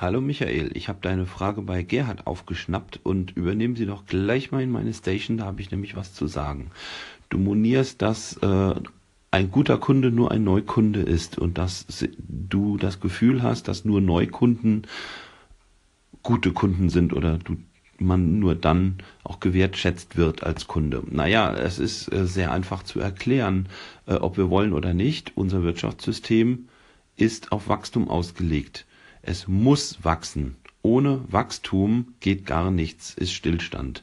Hallo Michael, ich habe deine Frage bei Gerhard aufgeschnappt und übernehmen Sie doch gleich mal in meine Station, da habe ich nämlich was zu sagen. Du monierst, dass äh, ein guter Kunde nur ein Neukunde ist und dass du das Gefühl hast, dass nur Neukunden gute Kunden sind oder du man nur dann auch gewertschätzt wird als Kunde. Naja, es ist äh, sehr einfach zu erklären, äh, ob wir wollen oder nicht. Unser Wirtschaftssystem ist auf Wachstum ausgelegt. Es muss wachsen. Ohne Wachstum geht gar nichts, ist Stillstand.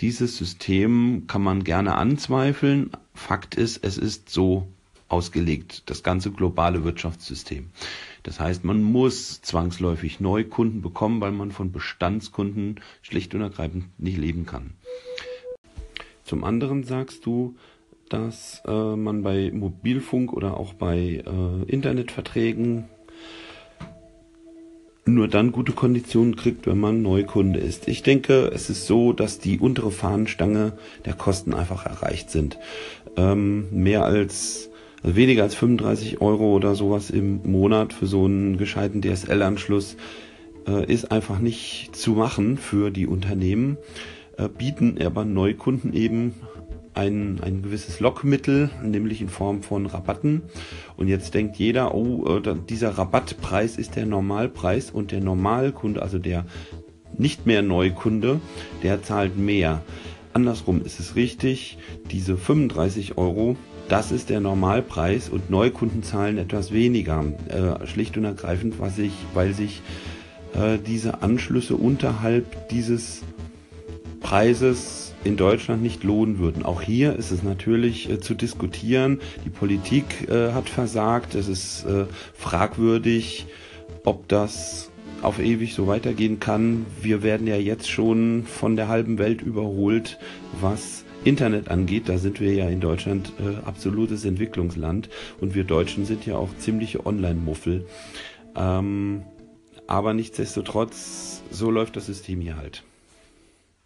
Dieses System kann man gerne anzweifeln. Fakt ist, es ist so ausgelegt, das ganze globale Wirtschaftssystem. Das heißt, man muss zwangsläufig Neukunden bekommen, weil man von Bestandskunden schlicht und ergreifend nicht leben kann. Zum anderen sagst du, dass äh, man bei Mobilfunk oder auch bei äh, Internetverträgen nur dann gute Konditionen kriegt, wenn man Neukunde ist. Ich denke, es ist so, dass die untere Fahnenstange der Kosten einfach erreicht sind. Ähm, mehr als also weniger als 35 Euro oder sowas im Monat für so einen gescheiten DSL-Anschluss äh, ist einfach nicht zu machen für die Unternehmen, äh, bieten aber Neukunden eben ein, ein gewisses Lockmittel, nämlich in Form von Rabatten. Und jetzt denkt jeder, oh, äh, dieser Rabattpreis ist der Normalpreis und der Normalkunde, also der nicht mehr Neukunde, der zahlt mehr. Andersrum ist es richtig, diese 35 Euro, das ist der Normalpreis und Neukunden zahlen etwas weniger. Äh, schlicht und ergreifend, was ich, weil sich äh, diese Anschlüsse unterhalb dieses Preises in Deutschland nicht lohnen würden. Auch hier ist es natürlich äh, zu diskutieren. Die Politik äh, hat versagt. Es ist äh, fragwürdig, ob das auf ewig so weitergehen kann. Wir werden ja jetzt schon von der halben Welt überholt, was Internet angeht. Da sind wir ja in Deutschland äh, absolutes Entwicklungsland und wir Deutschen sind ja auch ziemliche Online-Muffel. Ähm, aber nichtsdestotrotz, so läuft das System hier halt.